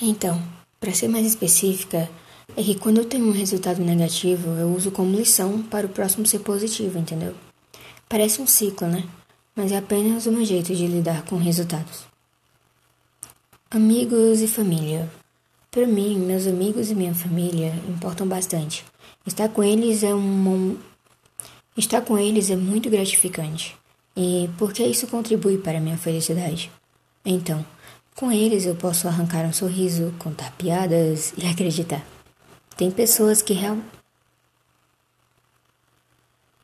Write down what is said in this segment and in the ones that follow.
Então, para ser mais específica, é que quando eu tenho um resultado negativo, eu uso como lição para o próximo ser positivo, entendeu? Parece um ciclo, né? Mas é apenas um jeito de lidar com resultados. Amigos e família. Para mim, meus amigos e minha família importam bastante. Estar com eles é um estar com eles é muito gratificante. E porque isso contribui para a minha felicidade. Então, com eles eu posso arrancar um sorriso, contar piadas e acreditar. Tem pessoas que real...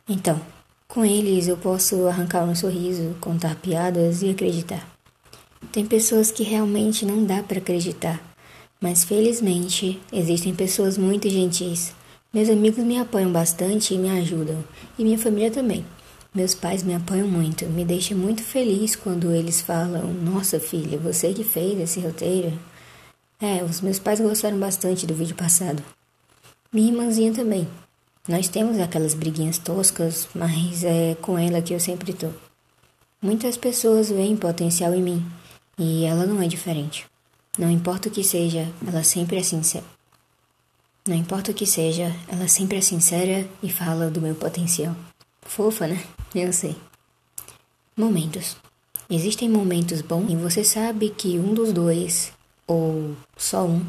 Então, com eles eu posso arrancar um sorriso, contar piadas e acreditar. Tem pessoas que realmente não dá para acreditar, mas felizmente existem pessoas muito gentis. Meus amigos me apoiam bastante e me ajudam, e minha família também. Meus pais me apoiam muito, me deixa muito feliz quando eles falam: Nossa filha, você que fez esse roteiro? É, os meus pais gostaram bastante do vídeo passado. Minha irmãzinha também. Nós temos aquelas briguinhas toscas, mas é com ela que eu sempre tô. Muitas pessoas veem potencial em mim e ela não é diferente. Não importa o que seja, ela sempre é sincera. Não importa o que seja, ela sempre é sincera e fala do meu potencial. Fofa, né? Eu sei. Momentos. Existem momentos bons e você sabe que um dos dois, ou só um,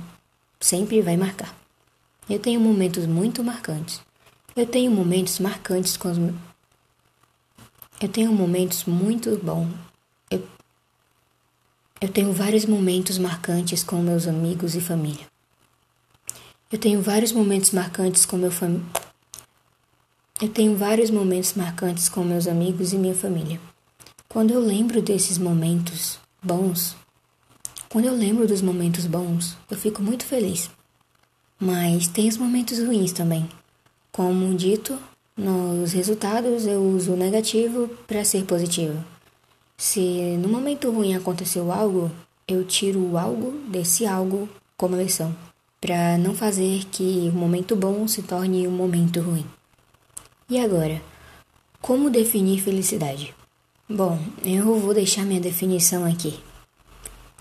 sempre vai marcar. Eu tenho momentos muito marcantes. Eu tenho momentos marcantes com os meus. Eu tenho momentos muito bons. Eu... eu tenho vários momentos marcantes com meus amigos e família. Eu tenho vários momentos marcantes com meu família. Eu tenho vários momentos marcantes com meus amigos e minha família. Quando eu lembro desses momentos bons, quando eu lembro dos momentos bons, eu fico muito feliz. Mas tem os momentos ruins também. Como dito, nos resultados eu uso o negativo para ser positivo. Se no momento ruim aconteceu algo, eu tiro algo desse algo como lição, para não fazer que o momento bom se torne um momento ruim. E agora, como definir felicidade? Bom, eu vou deixar minha definição aqui.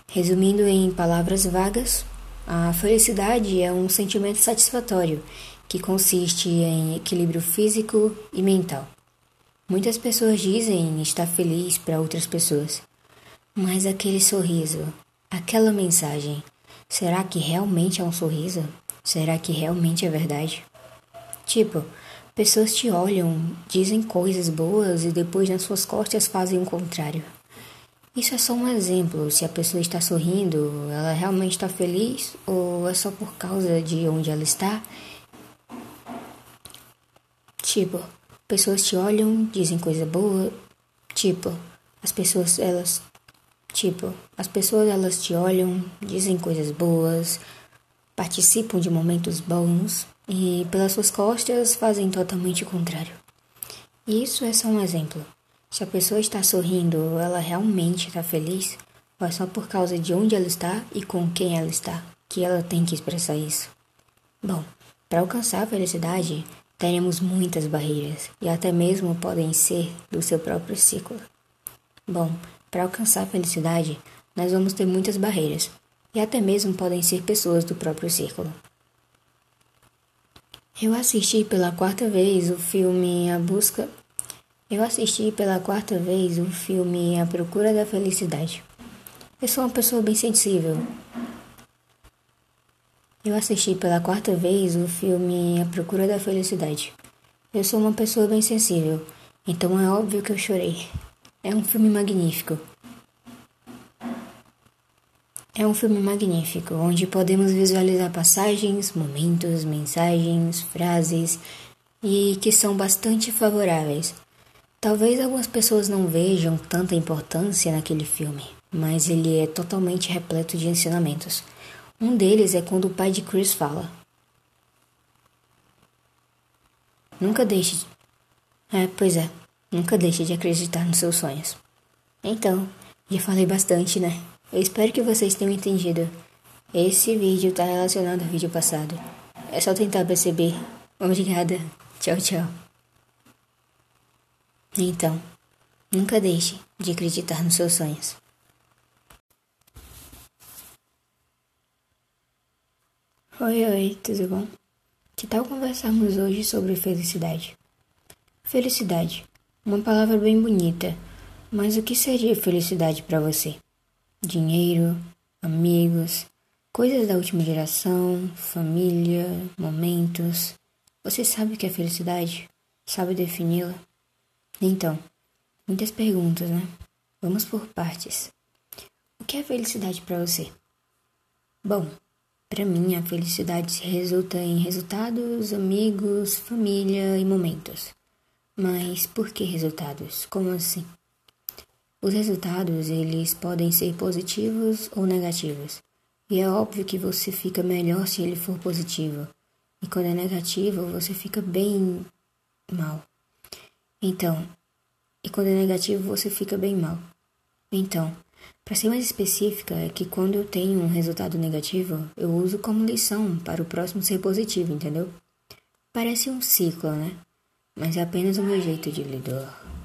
Resumindo em palavras vagas, a felicidade é um sentimento satisfatório que consiste em equilíbrio físico e mental. Muitas pessoas dizem estar feliz para outras pessoas, mas aquele sorriso, aquela mensagem, será que realmente é um sorriso? Será que realmente é verdade? Tipo, Pessoas te olham, dizem coisas boas e depois nas suas costas fazem o contrário. Isso é só um exemplo. Se a pessoa está sorrindo, ela realmente está feliz ou é só por causa de onde ela está? Tipo, pessoas te olham, dizem coisa boa. Tipo, as pessoas elas tipo, as pessoas elas te olham, dizem coisas boas, participam de momentos bons, e pelas suas costas fazem totalmente o contrário. Isso é só um exemplo. Se a pessoa está sorrindo, ela realmente está feliz, ou é só por causa de onde ela está e com quem ela está que ela tem que expressar isso? Bom, para alcançar a felicidade, teremos muitas barreiras e até mesmo podem ser do seu próprio ciclo. Bom, para alcançar a felicidade, nós vamos ter muitas barreiras e até mesmo podem ser pessoas do próprio círculo. Eu assisti pela quarta vez o filme A Busca. Eu assisti pela quarta vez o filme A Procura da Felicidade. Eu sou uma pessoa bem sensível. Eu assisti pela quarta vez o filme A Procura da Felicidade. Eu sou uma pessoa bem sensível, então é óbvio que eu chorei. É um filme magnífico. É um filme magnífico, onde podemos visualizar passagens, momentos, mensagens, frases e que são bastante favoráveis. Talvez algumas pessoas não vejam tanta importância naquele filme, mas ele é totalmente repleto de ensinamentos. Um deles é quando o pai de Chris fala: Nunca deixe. É, pois é, nunca deixe de acreditar nos seus sonhos. Então, já falei bastante, né? Eu espero que vocês tenham entendido. Esse vídeo está relacionado ao vídeo passado. É só tentar perceber. Obrigada. Tchau, tchau. Então, nunca deixe de acreditar nos seus sonhos. Oi, oi, tudo bom? Que tal conversarmos hoje sobre felicidade? Felicidade, uma palavra bem bonita, mas o que seria felicidade para você? Dinheiro, amigos, coisas da última geração, família, momentos. Você sabe o que é felicidade? Sabe defini-la? Então, muitas perguntas, né? Vamos por partes. O que é felicidade para você? Bom, para mim, a felicidade resulta em resultados, amigos, família e momentos. Mas por que resultados? Como assim? Os resultados, eles podem ser positivos ou negativos. E é óbvio que você fica melhor se ele for positivo. E quando é negativo, você fica bem mal. Então, e quando é negativo, você fica bem mal. Então, para ser mais específica, é que quando eu tenho um resultado negativo, eu uso como lição para o próximo ser positivo, entendeu? Parece um ciclo, né? Mas é apenas o meu jeito de lidar.